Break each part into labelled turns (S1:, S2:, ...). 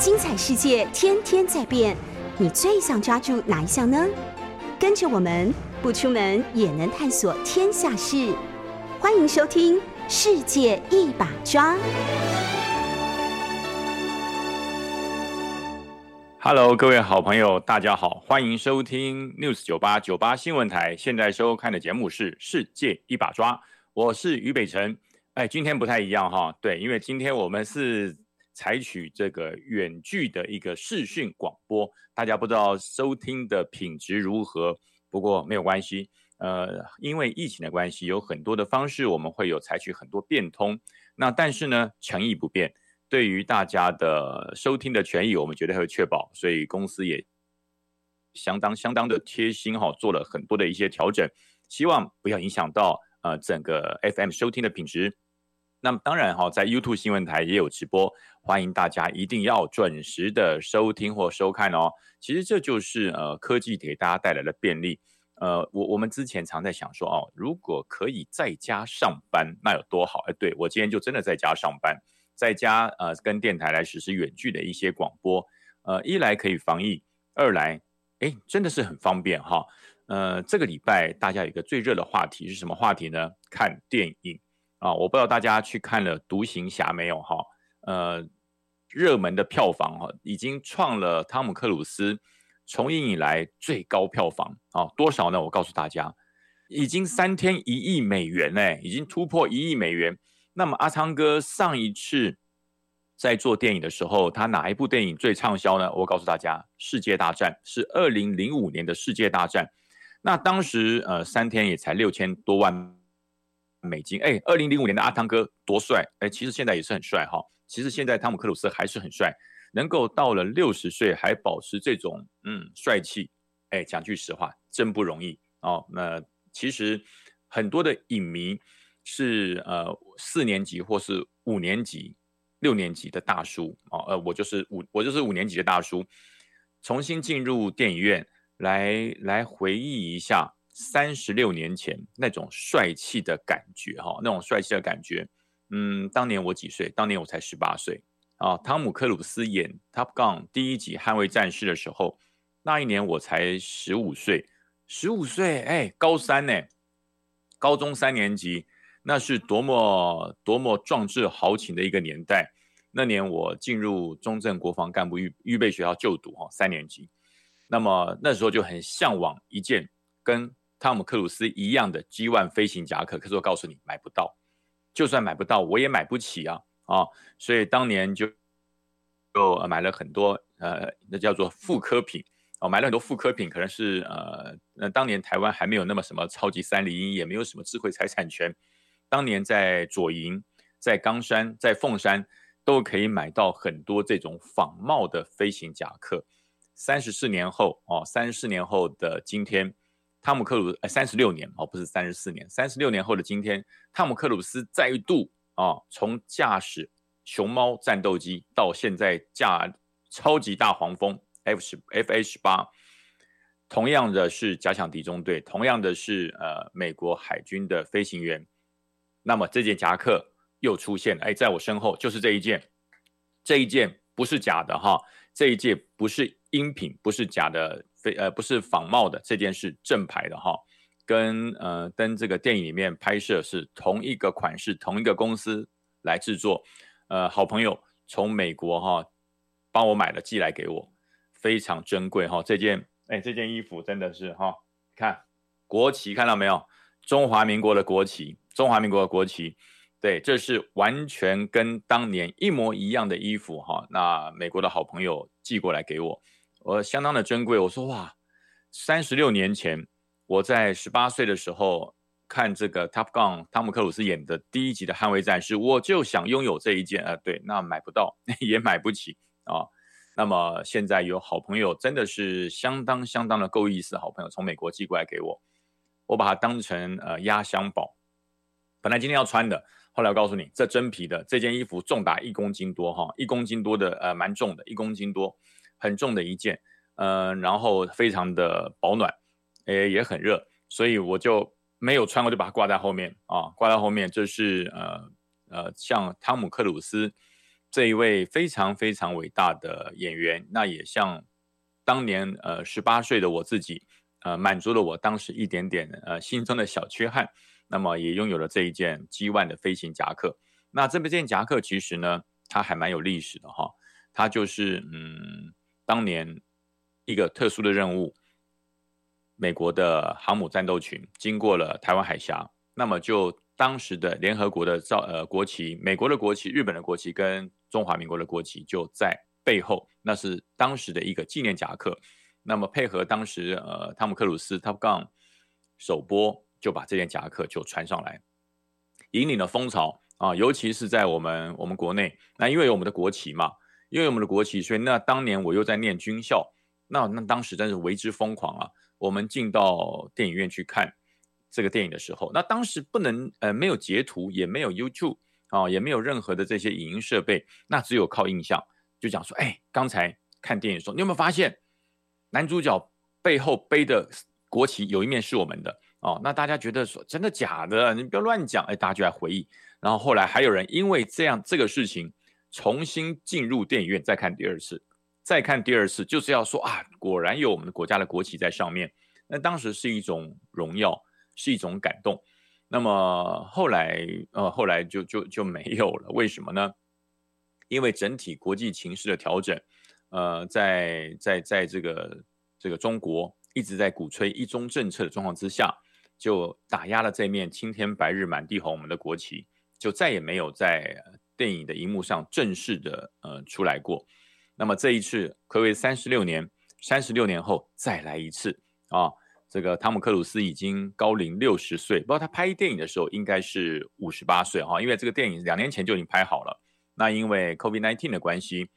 S1: 精彩世界天天在变，你最想抓住哪一项呢？跟着我们不出门也能探索天下事，欢迎收听《世界一把抓》。
S2: Hello，各位好朋友，大家好，欢迎收听 News 九八九八新闻台。现在收看的节目是《世界一把抓》，我是于北辰。哎，今天不太一样哈，对，因为今天我们是采取这个远距的一个视讯广播，大家不知道收听的品质如何，不过没有关系。呃，因为疫情的关系，有很多的方式我们会有采取很多变通，那但是呢，诚意不变。对于大家的收听的权益，我们绝对会确保，所以公司也相当相当的贴心哈，做了很多的一些调整，希望不要影响到呃整个 FM 收听的品质。那么当然哈，在 YouTube 新闻台也有直播，欢迎大家一定要准时的收听或收看哦。其实这就是呃科技给大家带来的便利。呃，我我们之前常在想说哦，如果可以在家上班，那有多好？哎，对我今天就真的在家上班。在家呃跟电台来实施远距的一些广播，呃一来可以防疫，二来哎真的是很方便哈。呃这个礼拜大家有一个最热的话题是什么话题呢？看电影啊，我不知道大家去看了《独行侠》没有哈？呃热门的票房哈已经创了汤姆克鲁斯从影以来最高票房啊多少呢？我告诉大家，已经三天一亿美元哎，已经突破一亿美元。那么阿昌哥上一次在做电影的时候，他哪一部电影最畅销呢？我告诉大家，《世界大战》是二零零五年的《世界大战》。那当时呃三天也才六千多万美金。哎，二零零五年的阿汤哥多帅！哎，其实现在也是很帅哈。其实现在汤姆克鲁斯还是很帅，能够到了六十岁还保持这种嗯帅气，哎，讲句实话，真不容易哦。那其实很多的影迷。是呃四年级或是五年级、六年级的大叔哦，呃我就是五我就是五年级的大叔，重新进入电影院来来回忆一下三十六年前那种帅气的感觉哈，那种帅气的感觉。嗯，当年我几岁？当年我才十八岁啊。汤姆克鲁斯演《Top Gun》第一集《捍卫战士》的时候，那一年我才十五岁，十五岁哎，高三呢，高中三年级。那是多么多么壮志豪情的一个年代。那年我进入中正国防干部预预备学校就读哈三年级，那么那时候就很向往一件跟汤姆克鲁斯一样的 G1 飞行夹克。可是我告诉你买不到，就算买不到我也买不起啊啊！所以当年就就买了很多呃那叫做复刻品哦，买了很多复刻品，可能是呃那当年台湾还没有那么什么超级三零一，也没有什么智慧财产权。当年在左营、在冈山、在凤山，都可以买到很多这种仿冒的飞行夹克。三十四年后，哦，三十四年后的今天，汤姆克鲁呃，三十六年哦，不是三十四年，三十六年后的今天，汤姆克鲁斯再度啊，从驾驶熊猫战斗机到现在驾超级大黄蜂 F 十 FH 八，同样的是假想敌中队，同样的是呃美国海军的飞行员。那么这件夹克又出现了，哎，在我身后就是这一件，这一件不是假的哈，这一件不是音品，不是假的，非呃不是仿冒的，这件是正牌的哈，跟呃跟这个电影里面拍摄是同一个款式，同一个公司来制作，呃，好朋友从美国哈帮我买了寄来给我，非常珍贵哈，这件哎这件衣服真的是哈，看国旗看到没有？中华民国的国旗。中华民国的国旗，对，这是完全跟当年一模一样的衣服哈。那美国的好朋友寄过来给我，我相当的珍贵。我说哇，三十六年前我在十八岁的时候看这个 Top Gun，汤姆克鲁斯演的第一集的捍卫战士，我就想拥有这一件啊。对，那买不到，也买不起啊。那么现在有好朋友真的是相当相当的够意思，好朋友从美国寄过来给我，我把它当成呃压箱宝。本来今天要穿的，后来我告诉你，这真皮的这件衣服重达一公斤多哈，一公斤多的呃蛮重的，一公斤多，很重的一件，呃，然后非常的保暖，诶也很热，所以我就没有穿，我就把它挂在后面啊，挂在后面，这是呃呃像汤姆克鲁斯这一位非常非常伟大的演员，那也像当年呃十八岁的我自己，呃满足了我当时一点点呃心中的小缺憾，那么也拥有了这一件 G One 的飞行夹克。那这件夹克其实呢，它还蛮有历史的哈，它就是嗯当年一个特殊的任务，美国的航母战斗群经过了台湾海峡，那么就。当时的联合国的造呃国旗，美国的国旗、日本的国旗跟中华民国的国旗就在背后，那是当时的一个纪念夹克。那么配合当时呃汤姆克鲁斯 Top Gun 首播，就把这件夹克就穿上来，引领了风潮啊！尤其是在我们我们国内，那因为有我们的国旗嘛，因为我们的国旗，所以那当年我又在念军校，那那当时真是为之疯狂啊！我们进到电影院去看。这个电影的时候，那当时不能呃没有截图，也没有 YouTube 啊，也没有任何的这些影音设备，那只有靠印象，就讲说，哎，刚才看电影的时候，你有没有发现男主角背后背的国旗有一面是我们的哦？那大家觉得说真的假的？你不要乱讲，哎，大家就来回忆。然后后来还有人因为这样这个事情重新进入电影院再看第二次，再看第二次，就是要说啊，果然有我们的国家的国旗在上面。那当时是一种荣耀。是一种感动，那么后来呃后来就就就没有了，为什么呢？因为整体国际情势的调整，呃，在在在这个这个中国一直在鼓吹一中政策的状况之下，就打压了这面青天白日满地红我们的国旗，就再也没有在电影的荧幕上正式的呃出来过。那么这一次，可谓三十六年，三十六年后再来一次啊。这个汤姆克鲁斯已经高龄六十岁，不过他拍电影的时候应该是五十八岁哈，因为这个电影两年前就已经拍好了。那因为 COVID-19 的关系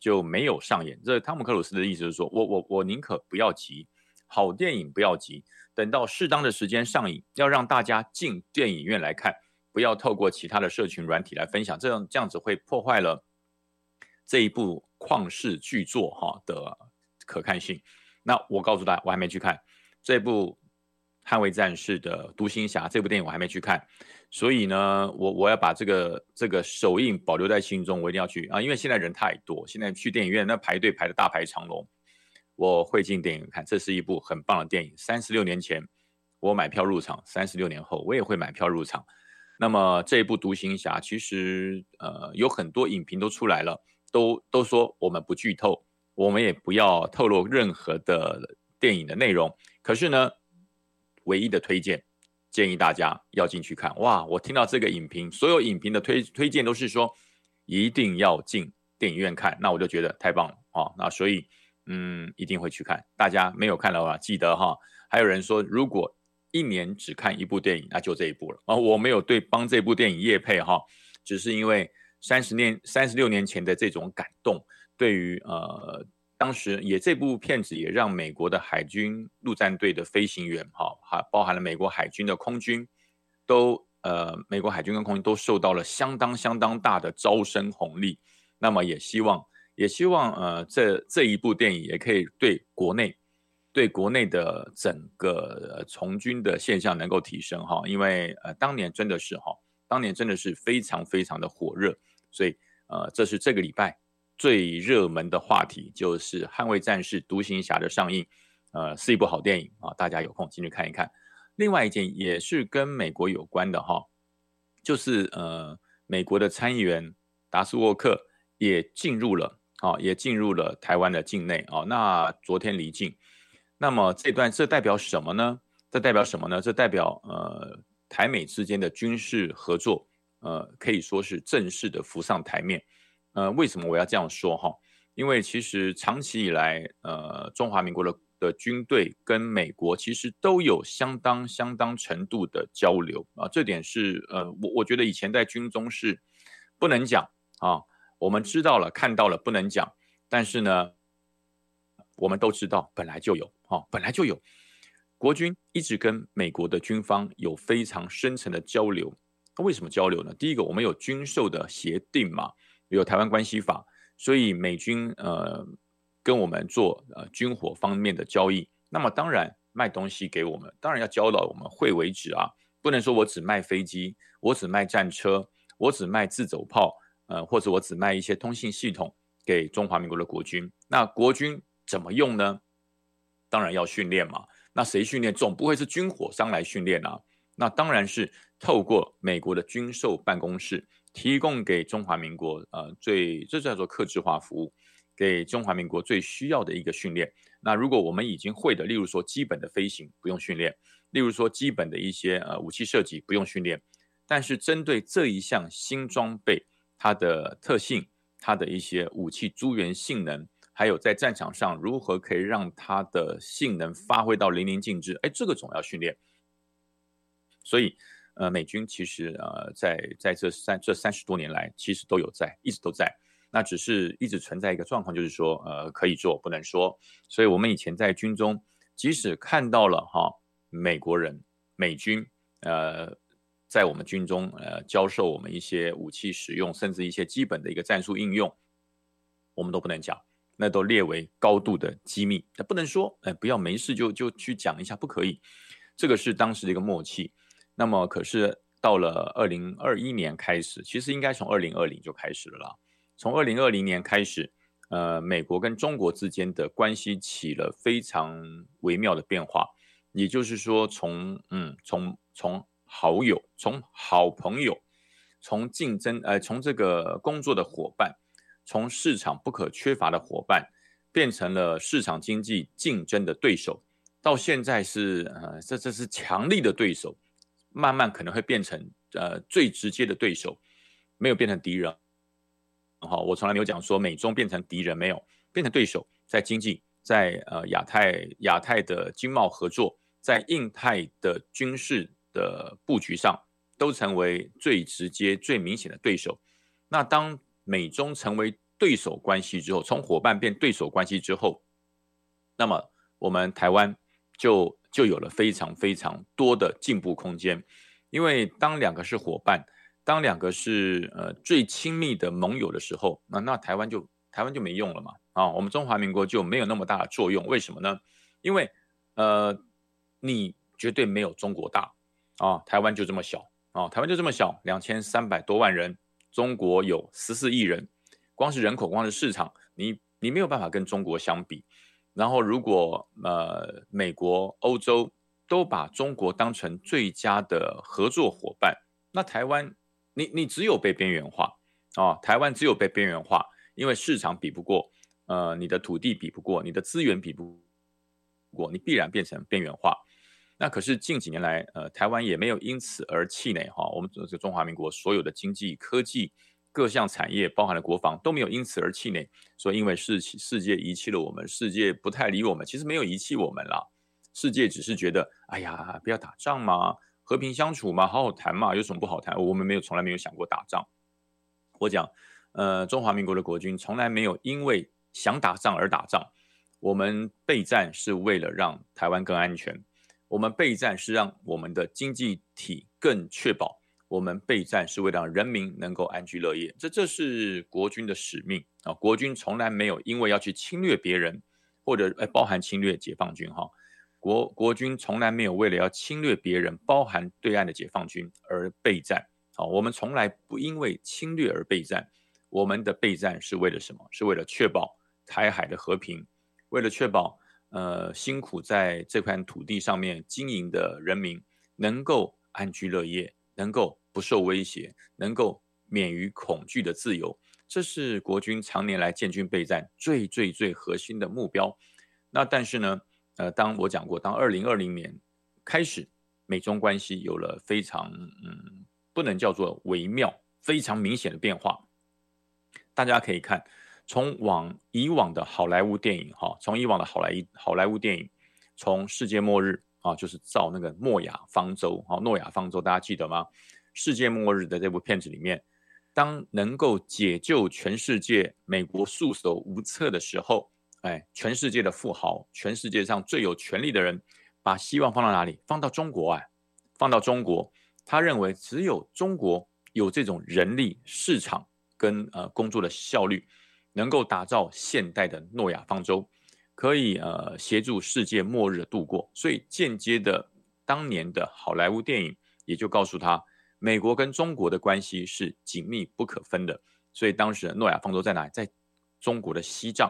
S2: 就没有上演。这汤姆克鲁斯的意思是说，我我我宁可不要急，好电影不要急，等到适当的时间上映，要让大家进电影院来看，不要透过其他的社群软体来分享，这样这样子会破坏了这一部旷世巨作哈的可看性。那我告诉大家，我还没去看。这部《捍卫战士》的独行侠这部电影我还没去看，所以呢，我我要把这个这个首映保留在心中，我一定要去啊！因为现在人太多，现在去电影院那排队排的大排长龙，我会进电影院看。这是一部很棒的电影。三十六年前我买票入场，三十六年后我也会买票入场。那么这一部独行侠，其实呃有很多影评都出来了，都都说我们不剧透，我们也不要透露任何的电影的内容。可是呢，唯一的推荐建议大家要进去看哇！我听到这个影评，所有影评的推推荐都是说一定要进电影院看，那我就觉得太棒了啊！那所以嗯，一定会去看。大家没有看的话，记得哈。还有人说，如果一年只看一部电影，那就这一部了啊！我没有对帮这部电影业配哈，只是因为三十年、三十六年前的这种感动，对于呃。当时也这部片子也让美国的海军陆战队的飞行员，哈，还包含了美国海军的空军，都呃，美国海军跟空军都受到了相当相当大的招生红利。那么也希望也希望呃，这这一部电影也可以对国内对国内的整个从军的现象能够提升哈，因为呃当年真的是哈，当年真的是非常非常的火热，所以呃这是这个礼拜。最热门的话题就是《捍卫战士》独行侠的上映，呃，是一部好电影啊，大家有空进去看一看。另外一件也是跟美国有关的哈，就是呃，美国的参议员达斯沃克也进入了啊，也进入了台湾的境内啊。那昨天离境，那么这段这代表什么呢？这代表什么呢？这代表呃，台美之间的军事合作，呃，可以说是正式的浮上台面。呃，为什么我要这样说哈？因为其实长期以来，呃，中华民国的的军队跟美国其实都有相当相当程度的交流啊，这点是呃，我我觉得以前在军中是不能讲啊，我们知道了看到了不能讲，但是呢，我们都知道本来就有哈，本来就有国军一直跟美国的军方有非常深层的交流，为什么交流呢？第一个，我们有军售的协定嘛。有台湾关系法，所以美军呃跟我们做呃军火方面的交易，那么当然卖东西给我们，当然要交到我们会为止啊，不能说我只卖飞机，我只卖战车，我只卖自走炮，呃，或者我只卖一些通信系统给中华民国的国军。那国军怎么用呢？当然要训练嘛。那谁训练？总不会是军火商来训练啊。那当然是透过美国的军售办公室提供给中华民国，呃，最这叫做客制化服务，给中华民国最需要的一个训练。那如果我们已经会的，例如说基本的飞行不用训练，例如说基本的一些呃武器设计不用训练，但是针对这一项新装备，它的特性，它的一些武器诸元性能，还有在战场上如何可以让它的性能发挥到淋漓尽致，哎，这个总要训练。所以，呃，美军其实呃在在这三这三十多年来，其实都有在，一直都在。那只是一直存在一个状况，就是说，呃，可以做不能说。所以我们以前在军中，即使看到了哈美国人美军，呃，在我们军中呃教授我们一些武器使用，甚至一些基本的一个战术应用，我们都不能讲，那都列为高度的机密，那不能说，哎，不要没事就就去讲一下，不可以。这个是当时的一个默契。那么，可是到了二零二一年开始，其实应该从二零二零就开始了啦。从二零二零年开始，呃，美国跟中国之间的关系起了非常微妙的变化。也就是说，从嗯，从从好友，从好朋友，从竞争，呃，从这个工作的伙伴，从市场不可缺乏的伙伴，变成了市场经济竞争的对手。到现在是呃，这这是强力的对手。慢慢可能会变成呃最直接的对手，没有变成敌人。好，我从来没有讲说美中变成敌人，没有变成对手，在经济，在呃亚太亚太的经贸合作，在印太的军事的布局上，都成为最直接、最明显的对手。那当美中成为对手关系之后，从伙伴变对手关系之后，那么我们台湾就。就有了非常非常多的进步空间，因为当两个是伙伴，当两个是呃最亲密的盟友的时候，那那台湾就台湾就没用了嘛啊，我们中华民国就没有那么大的作用。为什么呢？因为呃你绝对没有中国大啊，台湾就这么小啊，台湾就这么小，两千三百多万人，中国有十四亿人，光是人口，光是市场，你你没有办法跟中国相比。然后，如果呃美国、欧洲都把中国当成最佳的合作伙伴，那台湾你你只有被边缘化啊！台湾只有被边缘化，因为市场比不过，呃，你的土地比不过，你的资源比不过，你必然变成边缘化。那可是近几年来，呃，台湾也没有因此而气馁哈。我们这个中华民国所有的经济、科技。各项产业包含了国防都没有因此而气馁，说因为世世界遗弃了我们，世界不太理我们，其实没有遗弃我们啦，世界只是觉得，哎呀，不要打仗嘛，和平相处嘛，好好谈嘛，有什么不好谈？我们没有从来没有想过打仗。我讲，呃，中华民国的国军从来没有因为想打仗而打仗，我们备战是为了让台湾更安全，我们备战是让我们的经济体更确保。我们备战是为了让人民能够安居乐业，这这是国军的使命啊！国军从来没有因为要去侵略别人，或者呃包含侵略解放军哈，国国军从来没有为了要侵略别人，包含对岸的解放军而备战。好，我们从来不因为侵略而备战，我们的备战是为了什么？是为了确保台海的和平，为了确保呃辛苦在这块土地上面经营的人民能够安居乐业，能够。不受威胁，能够免于恐惧的自由，这是国军常年来建军备战最最最核心的目标。那但是呢，呃，当我讲过，当二零二零年开始，美中关系有了非常嗯，不能叫做微妙，非常明显的变化。大家可以看，从往以往的好莱坞电影，哈，从以往的好莱好莱坞电影，从世界末日啊，就是造那个诺亚方舟，哈，诺亚方舟，大家记得吗？世界末日的这部片子里面，当能够解救全世界，美国束手无策的时候，哎，全世界的富豪，全世界上最有权力的人，把希望放到哪里？放到中国啊，放到中国。他认为只有中国有这种人力、市场跟呃工作的效率，能够打造现代的诺亚方舟，可以呃协助世界末日的度过。所以间接的，当年的好莱坞电影也就告诉他。美国跟中国的关系是紧密不可分的，所以当时诺亚方舟在哪里？在中国的西藏，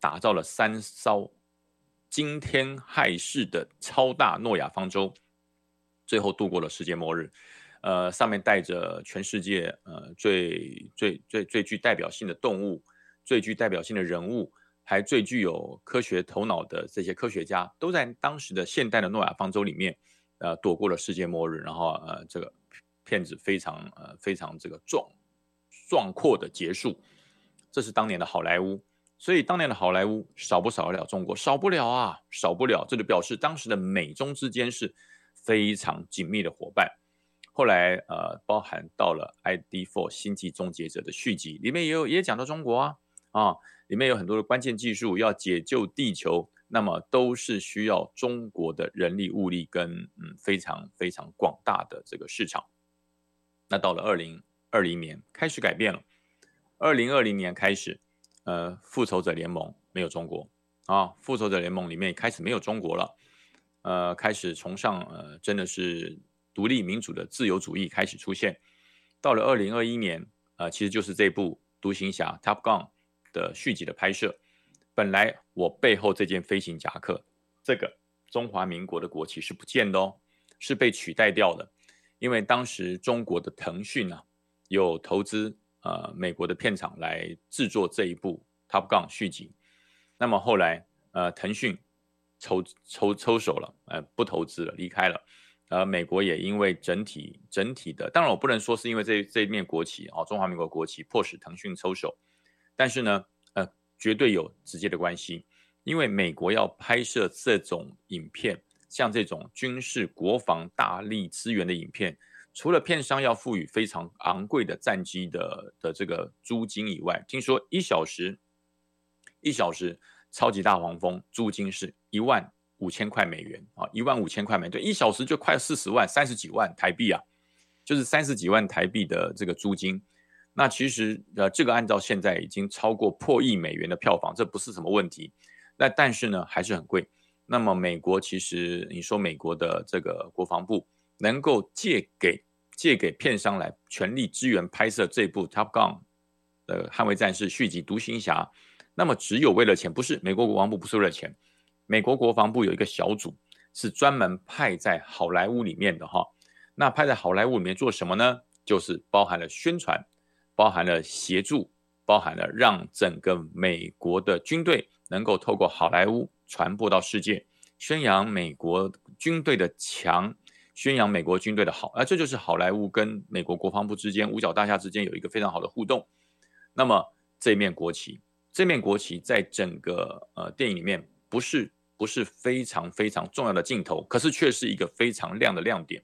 S2: 打造了三艘惊天骇世的超大诺亚方舟，最后度过了世界末日。呃，上面带着全世界呃最最最最具代表性的动物，最具代表性的人物，还最具有科学头脑的这些科学家，都在当时的现代的诺亚方舟里面，呃，躲过了世界末日。然后呃，这个片子非常呃非常这个壮壮阔的结束。这是当年的好莱坞，所以当年的好莱坞少不少得了中国？少不了啊，少不了。这就表示当时的美中之间是非常紧密的伙伴。后来，呃，包含到了《ID Four 星际终结者》的续集，里面也有也讲到中国啊，啊，里面有很多的关键技术要解救地球，那么都是需要中国的人力物力跟嗯非常非常广大的这个市场。那到了二零二零年开始改变了，二零二零年开始，呃，《复仇者联盟》没有中国啊，《复仇者联盟》里面开始没有中国了，呃，开始崇尚呃，真的是。独立民主的自由主义开始出现，到了二零二一年，呃，其实就是这部《独行侠》Top Gun 的续集的拍摄。本来我背后这件飞行夹克，这个中华民国的国旗是不见的哦，是被取代掉的。因为当时中国的腾讯啊，有投资呃美国的片场来制作这一部 Top Gun 续集。那么后来呃腾讯抽抽抽手了，呃不投资了，离开了。呃，美国也因为整体整体的，当然我不能说是因为这这一面国旗哦，中华民国国旗迫使腾讯抽手，但是呢，呃，绝对有直接的关系，因为美国要拍摄这种影片，像这种军事国防大力资源的影片，除了片商要赋予非常昂贵的战机的的这个租金以外，听说一小时一小时超级大黄蜂租金是一万。五千块美元啊，一万五千块美，对，一小时就快四十万，三十几万台币啊，就是三十几万台币的这个租金。那其实呃，这个按照现在已经超过破亿美元的票房，这不是什么问题。那但是呢，还是很贵。那么美国其实你说美国的这个国防部能够借给借给片商来全力支援拍摄这部 Top Gun 的捍卫战士续集独行侠，那么只有为了钱，不是美国国防部不是为了钱。美国国防部有一个小组，是专门派在好莱坞里面的哈。那派在好莱坞里面做什么呢？就是包含了宣传，包含了协助，包含了让整个美国的军队能够透过好莱坞传播到世界，宣扬美国军队的强，宣扬美国军队的好。而这就是好莱坞跟美国国防部之间五角大厦之间有一个非常好的互动。那么这面国旗，这面国旗在整个呃电影里面不是。不是非常非常重要的镜头，可是却是一个非常亮的亮点。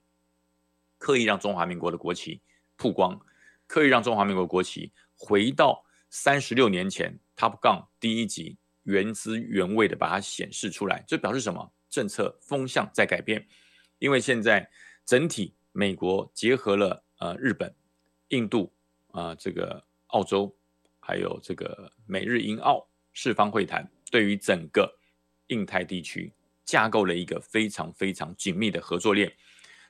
S2: 刻意让中华民国的国旗曝光，刻意让中华民国国旗回到三十六年前 Top Gun 第一集原汁原味的把它显示出来，这表示什么？政策风向在改变。因为现在整体美国结合了呃日本、印度啊这个澳洲，还有这个美日英澳四方会谈，对于整个。印太地区架构了一个非常非常紧密的合作链，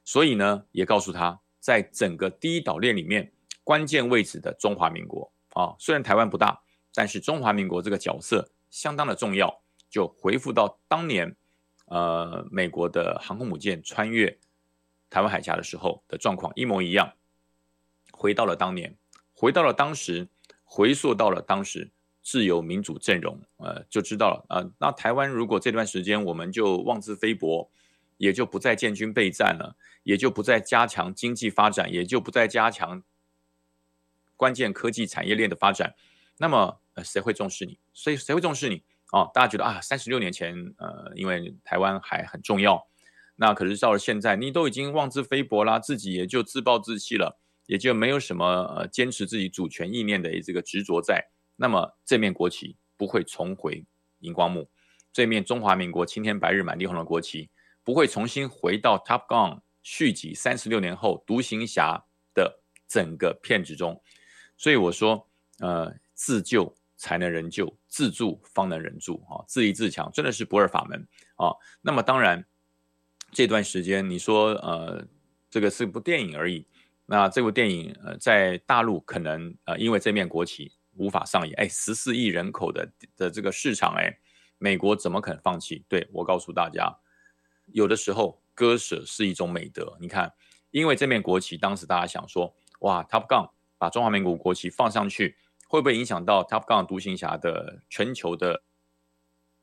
S2: 所以呢，也告诉他，在整个第一岛链里面，关键位置的中华民国啊，虽然台湾不大，但是中华民国这个角色相当的重要，就回复到当年，呃，美国的航空母舰穿越台湾海峡的时候的状况一模一样，回到了当年，回到了当时，回溯到了当时。自由民主阵容，呃，就知道了啊。那台湾如果这段时间我们就妄自菲薄，也就不再建军备战了，也就不再加强经济发展，也就不再加强关键科技产业链的发展，那么呃，谁会重视你？所以谁会重视你？哦，大家觉得啊，三十六年前，呃，因为台湾还很重要，那可是到了现在，你都已经妄自菲薄啦，自己也就自暴自弃了，也就没有什么呃坚持自己主权意念的这个执着在。那么这面国旗不会重回荧光幕，这面中华民国青天白日满地红的国旗不会重新回到 Top Gun 续集三十六年后独行侠的整个片子中，所以我说，呃，自救才能人救，自助方能人助啊，自立自强真的是不二法门啊。那么当然，这段时间你说，呃，这个是部电影而已。那这部电影呃在大陆可能呃因为这面国旗无法上演，哎，十四亿人口的的这个市场，哎，美国怎么可能放弃？对我告诉大家，有的时候割舍是一种美德。你看，因为这面国旗，当时大家想说，哇，Top Gun 把中华民国国旗放上去，会不会影响到 Top Gun 独行侠的全球的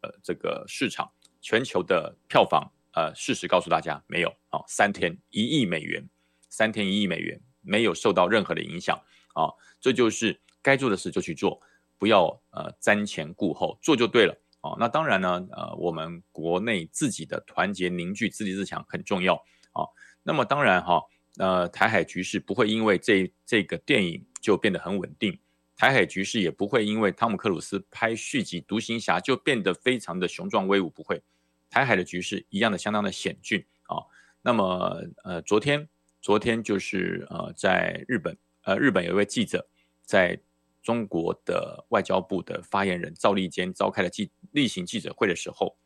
S2: 呃这个市场、全球的票房？呃，事实告诉大家，没有啊，三天一亿美元，三天一亿美元没有受到任何的影响啊，这就是该做的事就去做，不要呃瞻前顾后，做就对了啊。那当然呢，呃，我们国内自己的团结凝聚、自立自强很重要啊。那么当然哈，呃，台海局势不会因为这这个电影就变得很稳定，台海局势也不会因为汤姆克鲁斯拍续集《独行侠》就变得非常的雄壮威武，不会。台海的局势一样的相当的险峻啊。那么呃，昨天昨天就是呃，在日本呃，日本有一位记者在中国的外交部的发言人赵立坚召开了记例行记者会的时候，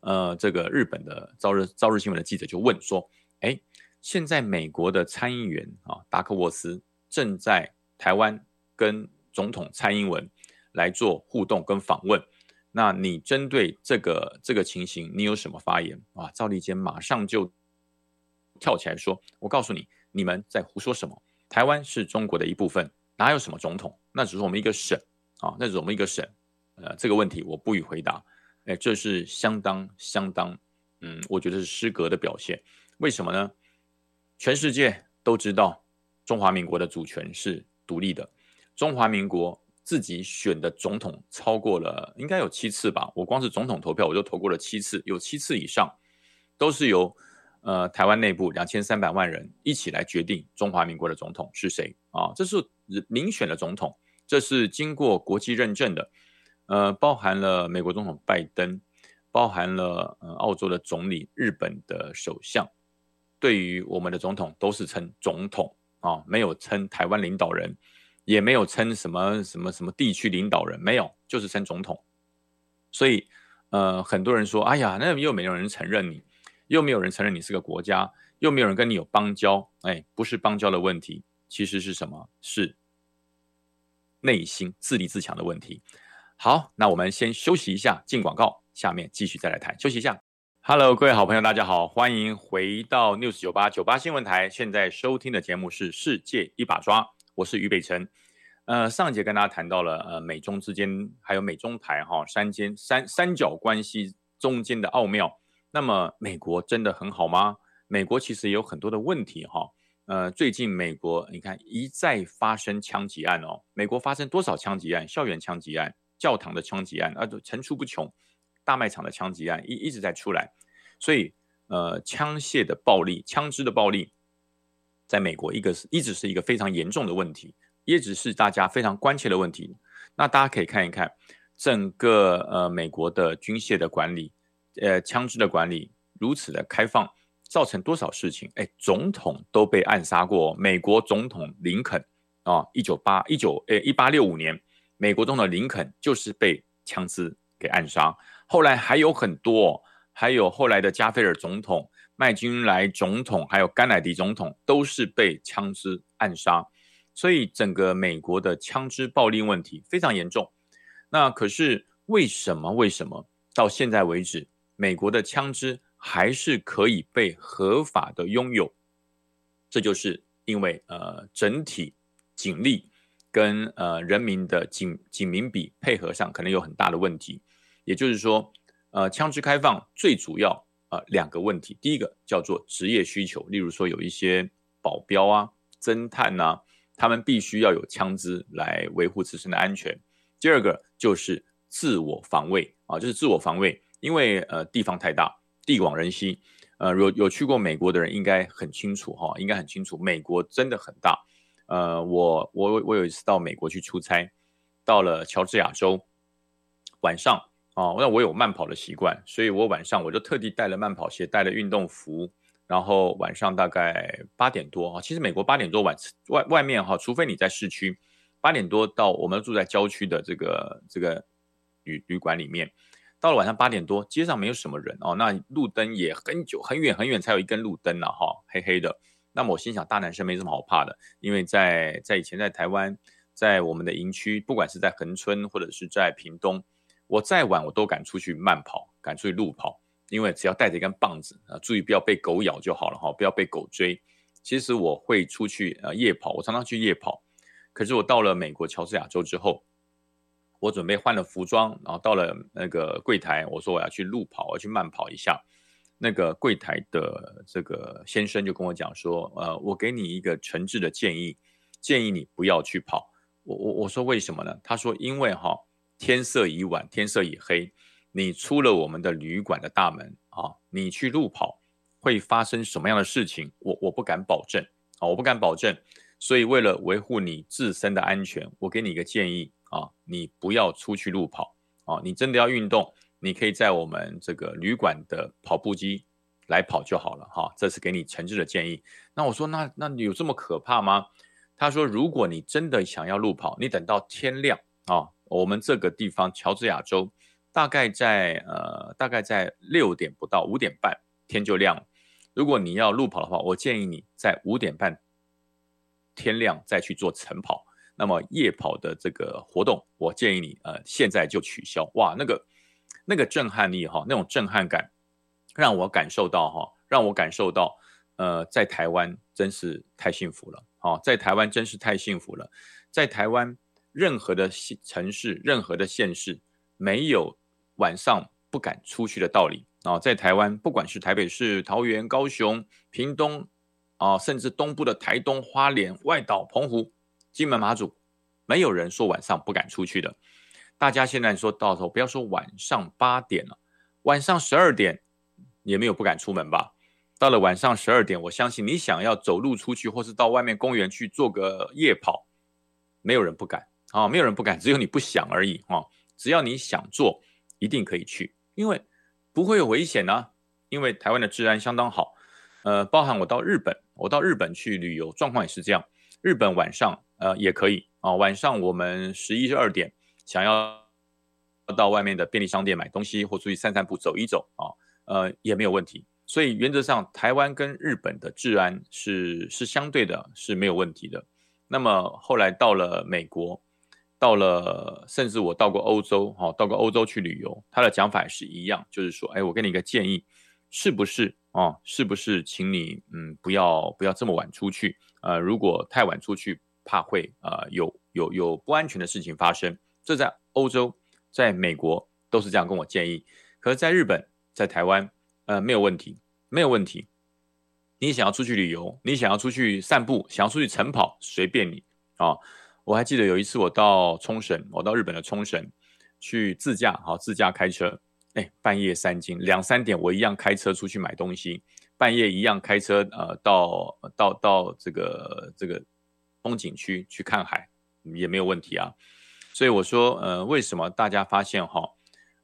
S2: 呃，这个日本的朝日朝日新闻的记者就问说：“哎，现在美国的参议员啊，达克沃斯正在台湾跟总统蔡英文来做互动跟访问。”那你针对这个这个情形，你有什么发言啊？赵立坚马上就跳起来说：“我告诉你，你们在胡说什么？台湾是中国的一部分，哪有什么总统？那只是我们一个省啊，那只是我们一个省。呃，这个问题我不予回答。哎，这是相当相当，嗯，我觉得是失格的表现。为什么呢？全世界都知道中华民国的主权是独立的，中华民国。”自己选的总统超过了，应该有七次吧。我光是总统投票，我就投过了七次，有七次以上，都是由呃台湾内部两千三百万人一起来决定中华民国的总统是谁啊。这是民选的总统，这是经过国际认证的，呃，包含了美国总统拜登，包含了呃澳洲的总理，日本的首相，对于我们的总统都是称总统啊，没有称台湾领导人。也没有称什么什么什么地区领导人，没有，就是称总统。所以，呃，很多人说，哎呀，那又没有人承认你，又没有人承认你是个国家，又没有人跟你有邦交，哎，不是邦交的问题，其实是什么？是内心自立自强的问题。好，那我们先休息一下，进广告，下面继续再来谈。休息一下。Hello，各位好朋友，大家好，欢迎回到 News 九八九八新闻台。现在收听的节目是《世界一把抓》。我是于北辰，呃，上一节跟大家谈到了，呃，美中之间还有美中台哈三间三三角关系中间的奥妙。那么，美国真的很好吗？美国其实也有很多的问题哈。呃，最近美国你看一再发生枪击案哦，美国发生多少枪击案？校园枪击案、教堂的枪击案啊，都层出不穷。大卖场的枪击案一一直在出来，所以呃，枪械的暴力、枪支的暴力。在美国，一个是一直是一个非常严重的问题，一直是大家非常关切的问题。那大家可以看一看整个呃美国的军械的管理，呃枪支的管理如此的开放，造成多少事情？哎，总统都被暗杀过。美国总统林肯啊，一九八一九呃一八六五年，美国中的林肯就是被枪支给暗杀。后来还有很多，还有后来的加菲尔总统。麦金莱总统还有甘乃迪总统都是被枪支暗杀，所以整个美国的枪支暴力问题非常严重。那可是为什么？为什么到现在为止，美国的枪支还是可以被合法的拥有？这就是因为呃，整体警力跟呃人民的警警民比配合上可能有很大的问题。也就是说，呃，枪支开放最主要。呃，两个问题，第一个叫做职业需求，例如说有一些保镖啊、侦探呐，他们必须要有枪支来维护自身的安全。第二个就是自我防卫啊，就是自我防卫，因为呃地方太大，地广人稀，呃有有去过美国的人应该很清楚哈，应该很清楚，美国真的很大。呃，我我我有一次到美国去出差，到了乔治亚州，晚上。哦，那我有慢跑的习惯，所以我晚上我就特地带了慢跑鞋，带了运动服，然后晚上大概八点多啊，其实美国八点多晚外外面哈，除非你在市区，八点多到我们住在郊区的这个这个旅旅馆里面，到了晚上八点多，街上没有什么人哦，那路灯也很久很远很远才有一根路灯呢哈，黑黑的，那么我心想，大男生没什么好怕的，因为在在以前在台湾，在我们的营区，不管是在恒春或者是在屏东，我再晚我都敢出去慢跑，敢出去路跑，因为只要带着一根棒子啊，注意不要被狗咬就好了哈，不要被狗追。其实我会出去呃夜跑，我常常去夜跑。可是我到了美国乔治亚州之后。我准备换了服装，然后到了那个柜台，我说我要去路跑，我要去慢跑一下。那个柜台的这个先生就跟我讲说，呃，我给你一个诚挚的建议，建议你不要去跑。我我我说为什么呢？他说因为哈天色已晚，天色已黑，你出了我们的旅馆的大门啊，你去路跑会发生什么样的事情？我我不敢保证啊，我不敢保证。所以为了维护你自身的安全，我给你一个建议。啊，你不要出去路跑啊！你真的要运动，你可以在我们这个旅馆的跑步机来跑就好了哈。这是给你诚挚的建议。那我说，那那有这么可怕吗？他说，如果你真的想要路跑，你等到天亮啊。我们这个地方乔治亚州大概在呃大概在六点不到五点半天就亮了。如果你要路跑的话，我建议你在五点半天亮再去做晨跑。那么夜跑的这个活动，我建议你呃现在就取消。哇，那个那个震撼力哈，那种震撼感，让我感受到哈，让我感受到呃在台湾真是太幸福了。哦，在台湾真是太幸福了。在台湾任何的城市、任何的县市，没有晚上不敢出去的道理啊。在台湾，不管是台北市、桃园、高雄、屏东啊，甚至东部的台东、花莲、外岛、澎湖。金门马祖，没有人说晚上不敢出去的。大家现在说到时候不要说晚上八点了，晚上十二点也没有不敢出门吧？到了晚上十二点，我相信你想要走路出去，或是到外面公园去做个夜跑，没有人不敢啊，没有人不敢，只有你不想而已啊。只要你想做，一定可以去，因为不会有危险呢。因为台湾的治安相当好，呃，包含我到日本，我到日本去旅游，状况也是这样。日本晚上。呃，也可以啊。晚上我们十一十二点想要到外面的便利商店买东西，或出去散散步、走一走啊，呃，也没有问题。所以原则上，台湾跟日本的治安是是相对的，是没有问题的。那么后来到了美国，到了甚至我到过欧洲，哈，到过欧洲去旅游，他的讲法也是一样，就是说，哎，我给你一个建议，是不是啊？是不是，请你嗯，不要不要这么晚出去，呃，如果太晚出去。怕会呃有有有不安全的事情发生，这在欧洲、在美国都是这样跟我建议。可是，在日本、在台湾，呃，没有问题，没有问题。你想要出去旅游，你想要出去散步，想要出去晨跑，随便你啊！我还记得有一次我到冲绳，我到日本的冲绳去自驾，好自驾开车，哎，半夜三更两三点，我一样开车出去买东西，半夜一样开车，呃，到到到这个这个。风景区去看海也没有问题啊，所以我说，呃，为什么大家发现哈，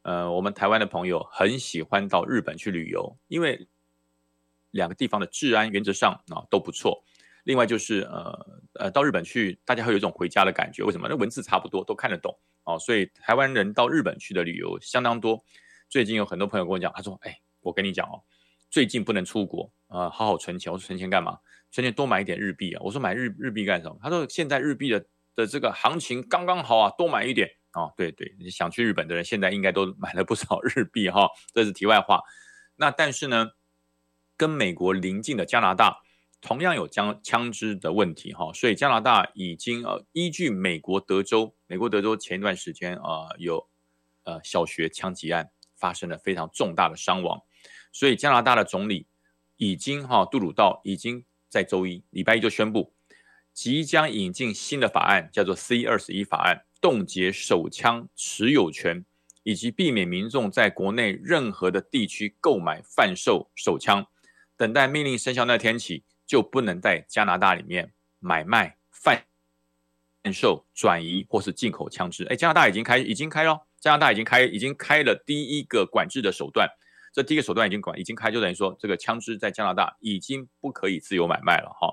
S2: 呃，我们台湾的朋友很喜欢到日本去旅游，因为两个地方的治安原则上啊都不错。另外就是，呃呃，到日本去，大家会有一种回家的感觉。为什么？那文字差不多，都看得懂哦。所以台湾人到日本去的旅游相当多。最近有很多朋友跟我讲，他说，哎，我跟你讲哦，最近不能出国啊，好好存钱。我说存钱干嘛？存钱多买一点日币啊！我说买日日币干什么？他说现在日币的的这个行情刚刚好啊，多买一点啊！对对，想去日本的人现在应该都买了不少日币哈。这是题外话。那但是呢，跟美国邻近的加拿大同样有枪枪支的问题哈，所以加拿大已经呃依据美国德州，美国德州前一段时间啊有呃小学枪击案发生了非常重大的伤亡，所以加拿大的总理已经哈杜鲁道已经。在周一、礼拜一就宣布，即将引进新的法案，叫做 C 二十一法案，冻结手枪持有权，以及避免民众在国内任何的地区购买、贩售手枪。等待命令生效那天起，就不能在加拿大里面买卖、贩售、转移或是进口枪支。哎，加拿大已经开，已经开了，加拿大已经开，已经开了第一个管制的手段。这第一个手段已经管已经开，就等于说这个枪支在加拿大已经不可以自由买卖了哈。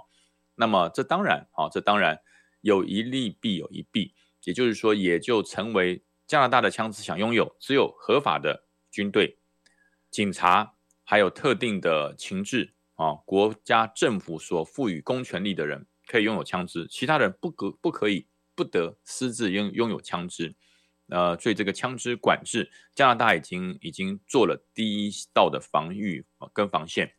S2: 那么这当然哈，这当然有一利必有一弊，也就是说也就成为加拿大的枪支想拥有，只有合法的军队、警察还有特定的情治啊，国家政府所赋予公权力的人可以拥有枪支，其他人不可不可以不得私自拥拥有枪支。呃，所以这个枪支管制，加拿大已经已经做了第一道的防御跟防线。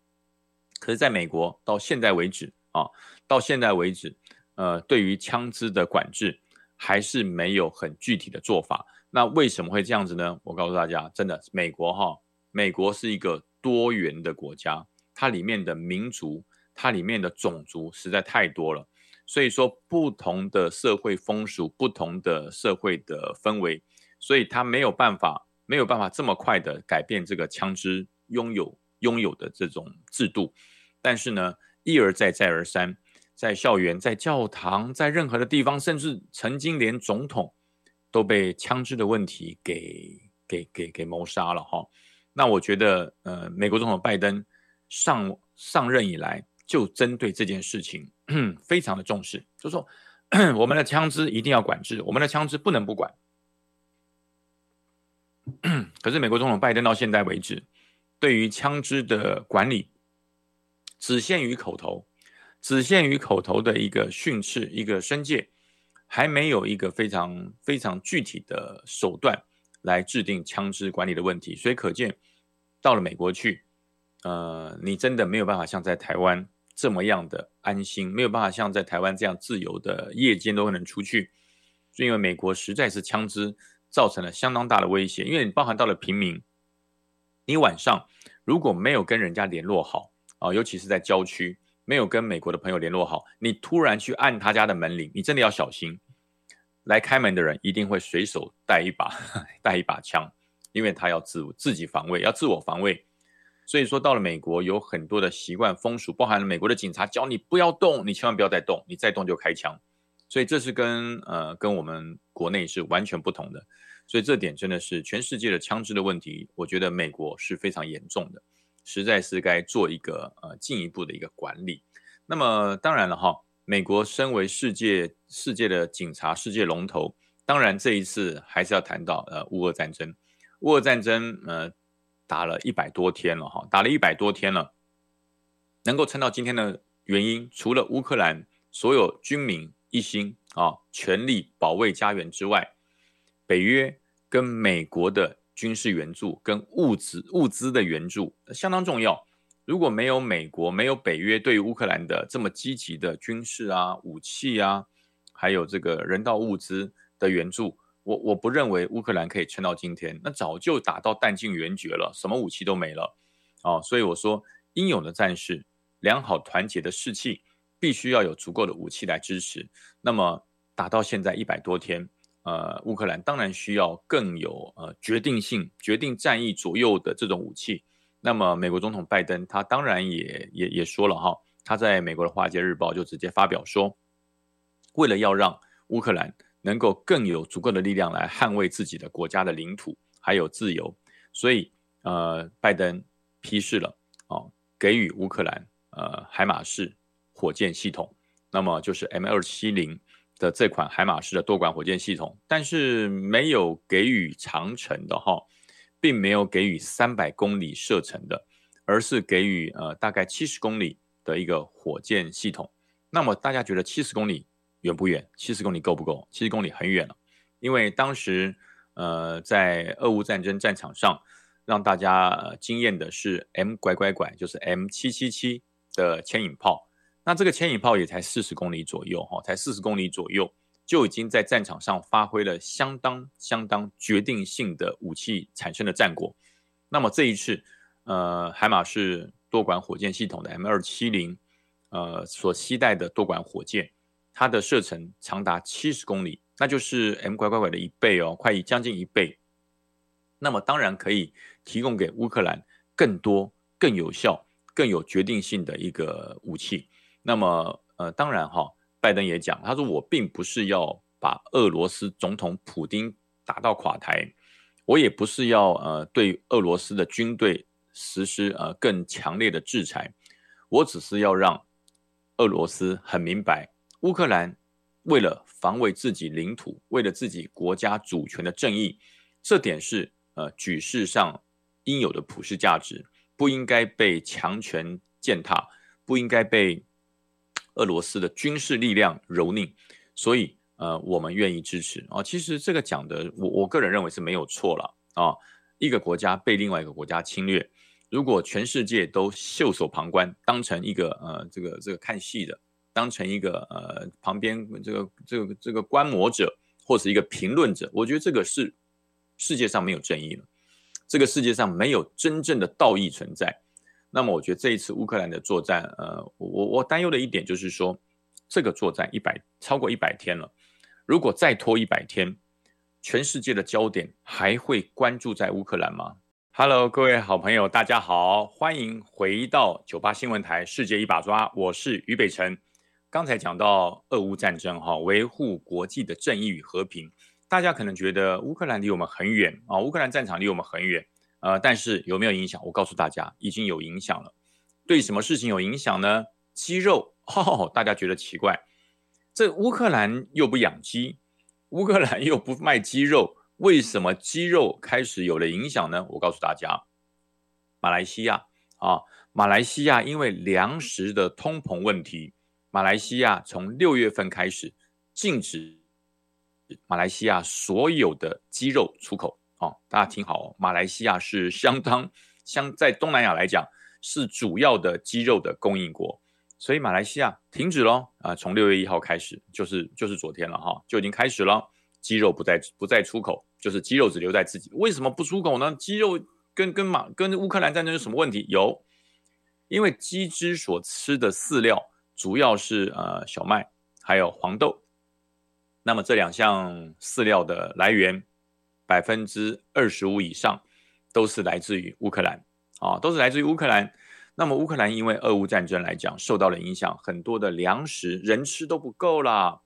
S2: 可是，在美国到现在为止啊，到现在为止，呃，对于枪支的管制还是没有很具体的做法。那为什么会这样子呢？我告诉大家，真的，美国哈，美国是一个多元的国家，它里面的民族，它里面的种族实在太多了。所以说，不同的社会风俗，不同的社会的氛围，所以他没有办法，没有办法这么快的改变这个枪支拥有拥有的这种制度。但是呢，一而再，再而三，在校园、在教堂、在任何的地方，甚至曾经连总统都被枪支的问题给给给给谋杀了哈。那我觉得，呃，美国总统拜登上上任以来。就针对这件事情，非常的重视，就说我们的枪支一定要管制，我们的枪支不能不管。可是美国总统拜登到现在为止，对于枪支的管理，只限于口头，只限于口头的一个训斥、一个申诫，还没有一个非常非常具体的手段来制定枪支管理的问题。所以可见，到了美国去，呃，你真的没有办法像在台湾。这么样的安心，没有办法像在台湾这样自由的夜间都能出去，是因为美国实在是枪支造成了相当大的威胁。因为你包含到了平民，你晚上如果没有跟人家联络好啊，尤其是在郊区，没有跟美国的朋友联络好，你突然去按他家的门铃，你真的要小心。来开门的人一定会随手带一把 带一把枪，因为他要自自己防卫，要自我防卫。所以说，到了美国，有很多的习惯风俗，包含了美国的警察教你不要动，你千万不要再动，你再动就开枪。所以这是跟呃跟我们国内是完全不同的。所以这点真的是全世界的枪支的问题，我觉得美国是非常严重的，实在是该做一个呃进一步的一个管理。那么当然了哈，美国身为世界世界的警察世界龙头，当然这一次还是要谈到呃乌俄战争，乌俄战争呃。打了一百多天了哈，打了一百多天了，能够撑到今天的原因，除了乌克兰所有军民一心啊，全力保卫家园之外，北约跟美国的军事援助跟物资物资的援助相当重要。如果没有美国，没有北约对乌克兰的这么积极的军事啊、武器啊，还有这个人道物资的援助。我我不认为乌克兰可以撑到今天，那早就打到弹尽援绝了，什么武器都没了，哦，所以我说英勇的战士，良好团结的士气，必须要有足够的武器来支持。那么打到现在一百多天，呃，乌克兰当然需要更有呃决定性、决定战役左右的这种武器。那么美国总统拜登他当然也也也说了哈，他在美国的《华尔街日报》就直接发表说，为了要让乌克兰。能够更有足够的力量来捍卫自己的国家的领土还有自由，所以呃，拜登批示了哦，给予乌克兰呃海马式火箭系统，那么就是 M 二七零的这款海马式的多管火箭系统，但是没有给予长城的哈，并没有给予三百公里射程的，而是给予呃大概七十公里的一个火箭系统。那么大家觉得七十公里？远不远？七十公里够不够？七十公里很远了，因为当时，呃，在俄乌战争战场上，让大家惊艳的是 M 拐拐拐，就是 M 七七七的牵引炮。那这个牵引炮也才四十公里左右，哈，才四十公里左右，就已经在战场上发挥了相当相当决定性的武器产生的战果。那么这一次，呃，海马是多管火箭系统的 M 二七零，呃，所期待的多管火箭。它的射程长达七十公里，那就是 M 拐拐拐的一倍哦，快将近一倍。那么当然可以提供给乌克兰更多、更有效、更有决定性的一个武器。那么呃，当然哈，拜登也讲，他说我并不是要把俄罗斯总统普京打到垮台，我也不是要呃对俄罗斯的军队实施呃更强烈的制裁，我只是要让俄罗斯很明白。乌克兰为了防卫自己领土，为了自己国家主权的正义，这点是呃举世上应有的普世价值，不应该被强权践踏，不应该被俄罗斯的军事力量蹂躏，所以呃，我们愿意支持啊。其实这个讲的，我我个人认为是没有错了啊。一个国家被另外一个国家侵略，如果全世界都袖手旁观，当成一个呃这个这个看戏的，当成一个呃旁边这个这个这个观摩者或是一个评论者，我觉得这个是世界上没有正义了，这个世界上没有真正的道义存在。那么我觉得这一次乌克兰的作战，呃，我我担忧的一点就是说，这个作战一百超过一百天了，如果再拖一百天。全世界的焦点还会关注在乌克兰吗？Hello，各位好朋友，大家好，欢迎回到九八新闻台《世界一把抓》，我是于北辰。刚才讲到俄乌战争，哈，维护国际的正义与和平，大家可能觉得乌克兰离我们很远啊，乌克兰战场离我们很远，呃，但是有没有影响？我告诉大家，已经有影响了。对什么事情有影响呢？鸡肉，大家觉得奇怪，这乌克兰又不养鸡。乌克兰又不卖鸡肉，为什么鸡肉开始有了影响呢？我告诉大家，马来西亚啊，马来西亚因为粮食的通膨问题，马来西亚从六月份开始禁止马来西亚所有的鸡肉出口。哦，大家听好哦，马来西亚是相当相在东南亚来讲是主要的鸡肉的供应国。所以马来西亚停止了啊，从六月一号开始，就是就是昨天了哈，就已经开始了，鸡肉不再不再出口，就是鸡肉只留在自己。为什么不出口呢？鸡肉跟跟马跟乌克兰战争有什么问题？有，因为鸡只所吃的饲料主要是呃小麦还有黄豆，那么这两项饲料的来源百分之二十五以上都是来自于乌克兰。啊，都是来自于乌克兰。那么乌克兰因为俄乌战争来讲受到了影响，很多的粮食人吃都不够啦，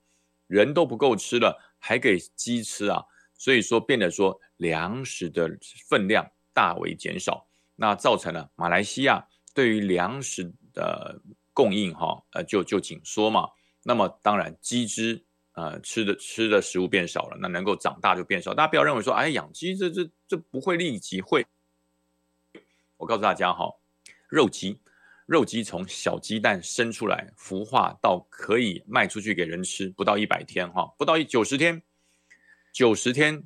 S2: 人都不够吃了，还给鸡吃啊，所以说变得说粮食的分量大为减少，那造成了马来西亚对于粮食的供应哈，呃就就紧缩嘛。那么当然鸡只呃吃的吃的食物变少了，那能够长大就变少。大家不要认为说哎养鸡这这这不会立即会，我告诉大家哈。肉鸡，肉鸡从小鸡蛋生出来孵化到可以卖出去给人吃，不到一百天哈，不到一九十天，九十天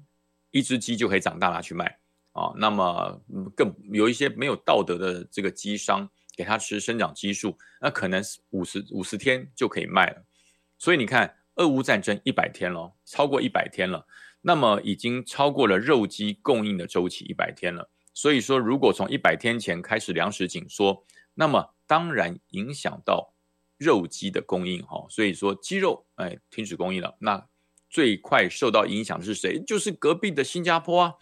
S2: 一只鸡就可以长大拿去卖啊。那么更有一些没有道德的这个鸡商给它吃生长激素，那可能五十五十天就可以卖了。所以你看，俄乌战争一百天了，超过一百天了，那么已经超过了肉鸡供应的周期一百天了。所以说，如果从一百天前开始粮食紧缩，那么当然影响到肉鸡的供应哈。所以说，鸡肉哎停止供应了，那最快受到影响是谁？就是隔壁的新加坡啊。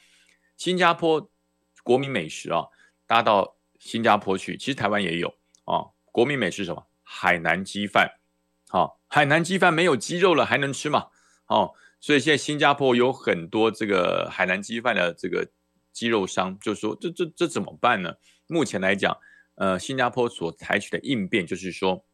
S2: 新加坡国民美食啊，大家到新加坡去，其实台湾也有啊。国民美食什么？海南鸡饭。好，海南鸡饭没有鸡肉了，还能吃吗？哦，所以现在新加坡有很多这个海南鸡饭的这个。鸡肉商就说：“这这这怎么办呢？目前来讲，呃，新加坡所采取的应变就是说，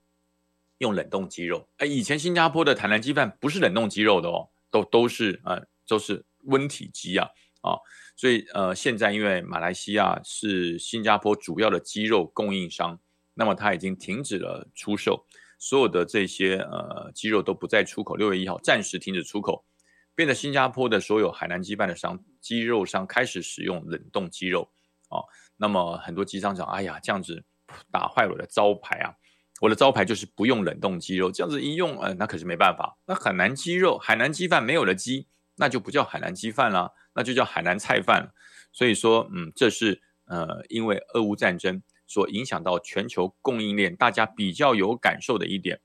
S2: 用冷冻鸡肉。哎，以前新加坡的海南鸡饭不是冷冻鸡肉的哦，都都是呃都是温体鸡啊啊。所以呃，现在因为马来西亚是新加坡主要的鸡肉供应商，那么它已经停止了出售所有的这些呃鸡肉都不再出口。六月一号暂时停止出口。”变得新加坡的所有海南鸡饭的商鸡肉商开始使用冷冻鸡肉啊，那么很多鸡商讲，哎呀，这样子打坏我的招牌啊！我的招牌就是不用冷冻鸡肉，这样子一用，呃，那可是没办法。那海南鸡肉、海南鸡饭没有了鸡，那就不叫海南鸡饭了，那就叫海南菜饭了。所以说，嗯，这是呃，因为俄乌战争所影响到全球供应链，大家比较有感受的一点。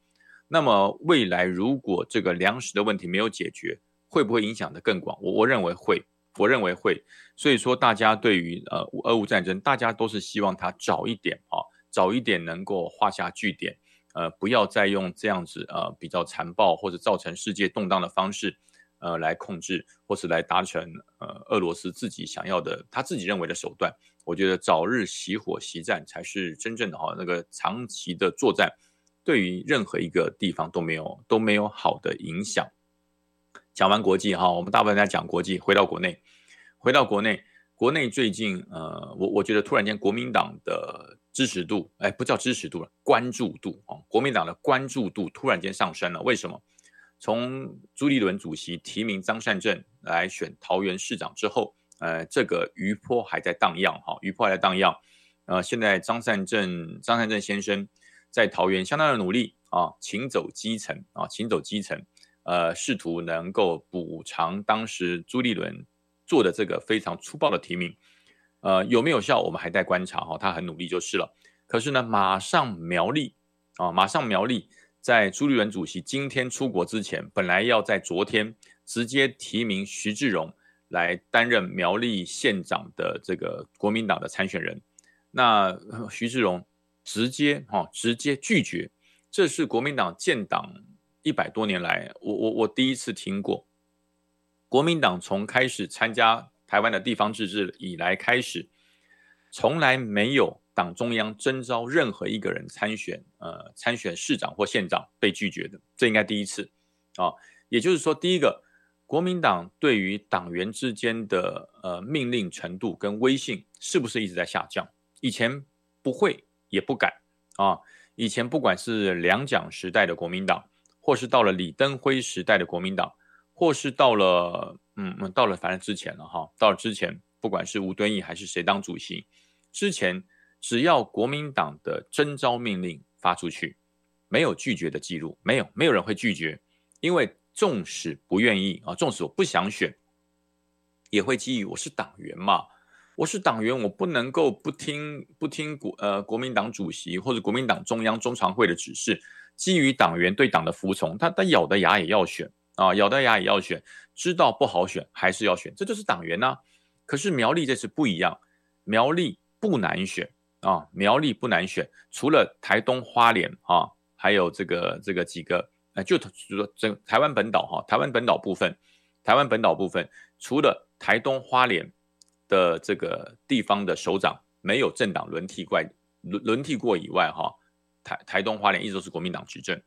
S2: 那么未来如果这个粮食的问题没有解决，会不会影响的更广？我我认为会，我认为会。所以说，大家对于呃俄乌战争，大家都是希望它早一点啊，早一点能够画下句点，呃，不要再用这样子呃比较残暴或者造成世界动荡的方式，呃来控制或是来达成呃俄罗斯自己想要的他自己认为的手段。我觉得早日熄火熄战才是真正的哈那个长期的作战，对于任何一个地方都没有都没有好的影响。讲完国际哈，我们大部分在讲国际。回到国内，回到国内，国内最近呃，我我觉得突然间国民党的支持度，哎，不叫支持度了，关注度啊，国民党的关注度突然间上升了。为什么？从朱立伦主席提名张善政来选桃园市长之后，呃，这个余波还在荡漾哈，余波还在荡漾。呃，现在张善政张善政先生在桃园相当的努力啊，勤走基层啊，勤走基层，呃，试图能够补偿当时朱立伦做的这个非常粗暴的提名，呃，有没有效，我们还在观察哈，他很努力就是了。可是呢，马上苗栗啊，马上苗栗。在朱立伦主席今天出国之前，本来要在昨天直接提名徐志荣来担任苗栗县长的这个国民党的参选人，那徐志荣直接哈直接拒绝，这是国民党建党一百多年来，我我我第一次听过，国民党从开始参加台湾的地方自治以来开始，从来没有。党中央征召任何一个人参选，呃，参选市长或县长被拒绝的，这应该第一次啊。也就是说，第一个，国民党对于党员之间的呃命令程度跟威信是不是一直在下降？以前不会也不敢啊。以前不管是两蒋时代的国民党，或是到了李登辉时代的国民党，或是到了嗯嗯到了反正之前了哈，到了之前，不管是吴敦义还是谁当主席之前。只要国民党的征召命令发出去，没有拒绝的记录，没有，没有人会拒绝，因为纵使不愿意啊，纵使我不想选，也会基于我是党员嘛，我是党员，我不能够不听不听国呃国民党主席或者国民党中央中常会的指示，基于党员对党的服从，他他咬的牙也要选啊，咬的牙也要选，知道不好选还是要选，这就是党员呐。可是苗栗这次不一样，苗栗不难选。啊，苗栗不难选，除了台东花莲啊，还有这个这个几个，呃，就说整台湾本岛哈，台湾本岛部分，台湾本岛部分，除了台东花莲的这个地方的首长没有政党轮替过轮轮替过以外哈，台台东花莲一直都是国民党执政，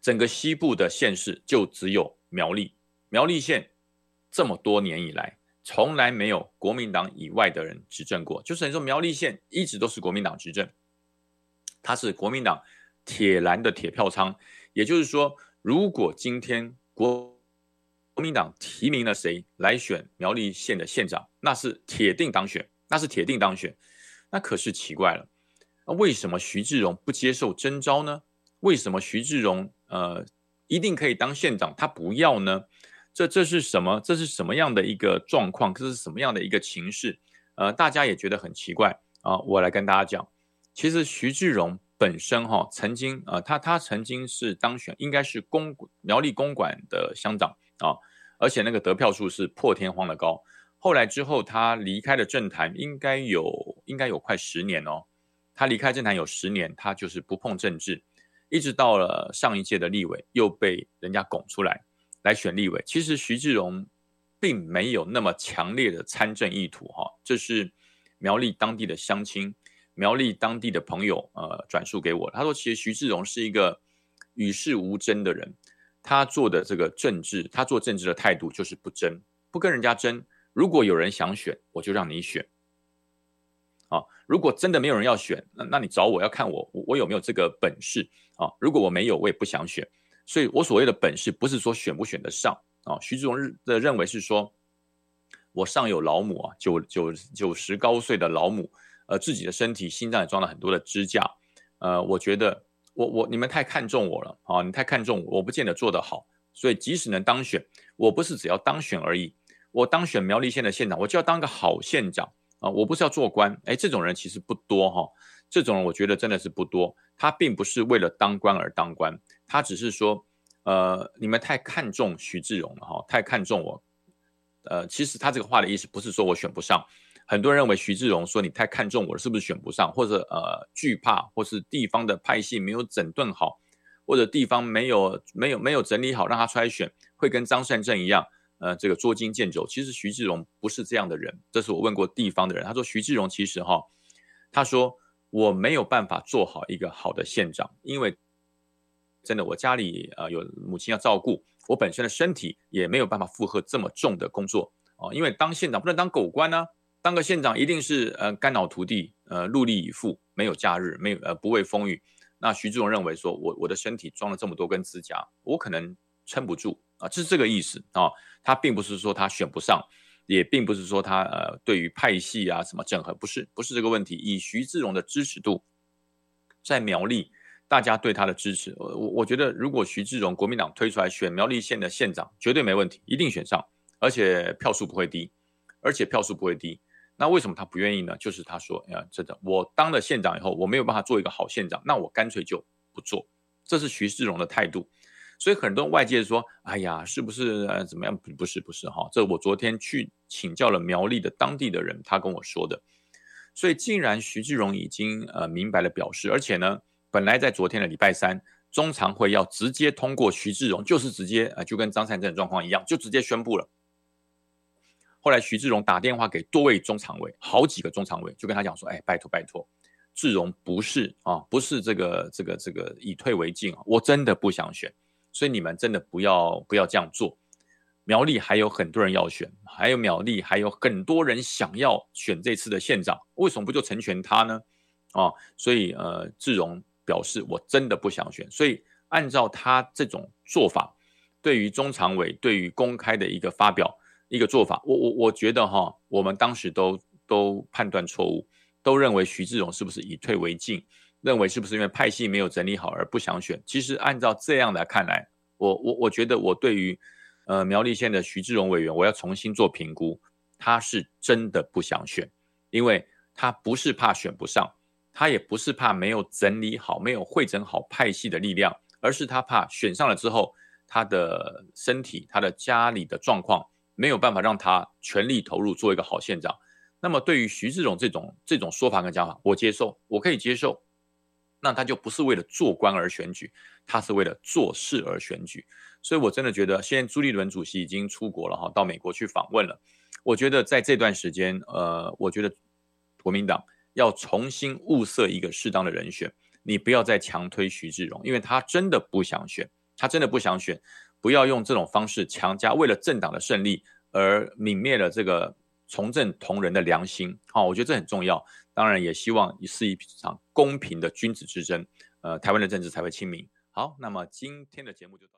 S2: 整个西部的县市就只有苗栗，苗栗县这么多年以来。从来没有国民党以外的人执政过，就是你说苗栗县一直都是国民党执政，它是国民党铁蓝的铁票仓。也就是说，如果今天国国民党提名了谁来选苗栗县的县长，那是铁定当选，那是铁定当选。那可是奇怪了，那为什么徐志荣不接受征召呢？为什么徐志荣呃一定可以当县长，他不要呢？这这是什么？这是什么样的一个状况？这是什么样的一个情势？呃，大家也觉得很奇怪啊。我来跟大家讲，其实徐志荣本身哈，曾经呃，他他曾经是当选，应该是公苗栗公馆的乡长啊，而且那个得票数是破天荒的高。后来之后，他离开了政坛，应该有应该有快十年哦。他离开政坛有十年，他就是不碰政治，一直到了上一届的立委，又被人家拱出来。来选立委，其实徐志荣并没有那么强烈的参政意图，哈，这是苗栗当地的乡亲、苗栗当地的朋友，呃，转述给我。他说，其实徐志荣是一个与世无争的人，他做的这个政治，他做政治的态度就是不争，不跟人家争。如果有人想选，我就让你选。啊，如果真的没有人要选，那那你找我要看我，我有没有这个本事啊？如果我没有，我也不想选。所以我所谓的本事，不是说选不选得上啊。徐志荣的认为是说，我上有老母啊，九九九十高岁的老母，呃，自己的身体心脏也装了很多的支架，呃，我觉得我我你们太看重我了啊，你太看重我，我不见得做得好。所以即使能当选，我不是只要当选而已，我当选苗栗县的县长，我就要当个好县长啊，我不是要做官。哎，这种人其实不多哈，这种人我觉得真的是不多，他并不是为了当官而当官。他只是说，呃，你们太看重徐志荣了哈，太看重我，呃，其实他这个话的意思不是说我选不上，很多人认为徐志荣说你太看重我了，是不是选不上，或者呃惧怕，或是地方的派系没有整顿好，或者地方没有没有没有整理好，让他出来选，会跟张善政一样，呃，这个捉襟见肘。其实徐志荣不是这样的人，这是我问过地方的人，他说徐志荣其实哈，他说我没有办法做好一个好的县长，因为。真的，我家里呃有母亲要照顾，我本身的身体也没有办法负荷这么重的工作，哦，因为当县长不能当狗官呢，当个县长一定是呃肝脑涂地，呃戮力以赴，没有假日，没有呃不畏风雨。那徐志荣认为说，我我的身体装了这么多根支架，我可能撑不住啊，这是这个意思啊。他并不是说他选不上，也并不是说他呃对于派系啊什么整合不是不是这个问题。以徐志荣的支持度，在苗栗大家对他的支持，我我我觉得如果徐志荣国民党推出来选苗栗县的县长，绝对没问题，一定选上，而且票数不会低，而且票数不会低。那为什么他不愿意呢？就是他说，呀，真的，我当了县长以后，我没有办法做一个好县长，那我干脆就不做。这是徐志荣的态度。所以很多外界说，哎呀，是不是呃怎么样？不是，不是哈。这我昨天去请教了苗栗的当地的人，他跟我说的。所以，既然徐志荣已经呃明白了表示，而且呢，本来在昨天的礼拜三中常会要直接通过徐志荣，就是直接呃就跟张善政状况一样，就直接宣布了。后来徐志荣打电话给多位中常委，好几个中常委就跟他讲说：“哎，拜托拜托，志荣不是啊，不是这个这个这个以退为进啊，我真的不想选，所以你们真的不要不要这样做。苗栗还有很多人要选，还有苗栗还有很多人想要选这次的县长，为什么不就成全他呢？啊，所以呃，志荣表示我真的不想选，所以按照他这种做法，对于中常委对于公开的一个发表。”一个做法，我我我觉得哈，我们当时都都判断错误，都认为徐志荣是不是以退为进，认为是不是因为派系没有整理好而不想选。其实按照这样来看来，我我我觉得我对于呃苗栗县的徐志荣委员，我要重新做评估，他是真的不想选，因为他不是怕选不上，他也不是怕没有整理好、没有汇整好派系的力量，而是他怕选上了之后，他的身体、他的家里的状况。没有办法让他全力投入做一个好县长。那么对于徐志荣这种这种说法跟讲法，我接受，我可以接受。那他就不是为了做官而选举，他是为了做事而选举。所以我真的觉得，现在朱立伦主席已经出国了哈，到美国去访问了。我觉得在这段时间，呃，我觉得国民党要重新物色一个适当的人选，你不要再强推徐志荣，因为他真的不想选，他真的不想选。不要用这种方式强加，为了政党的胜利而泯灭了这个从政同仁的良心。好，我觉得这很重要。当然，也希望是一场公平的君子之争，呃，台湾的政治才会清明。好，那么今天的节目就到。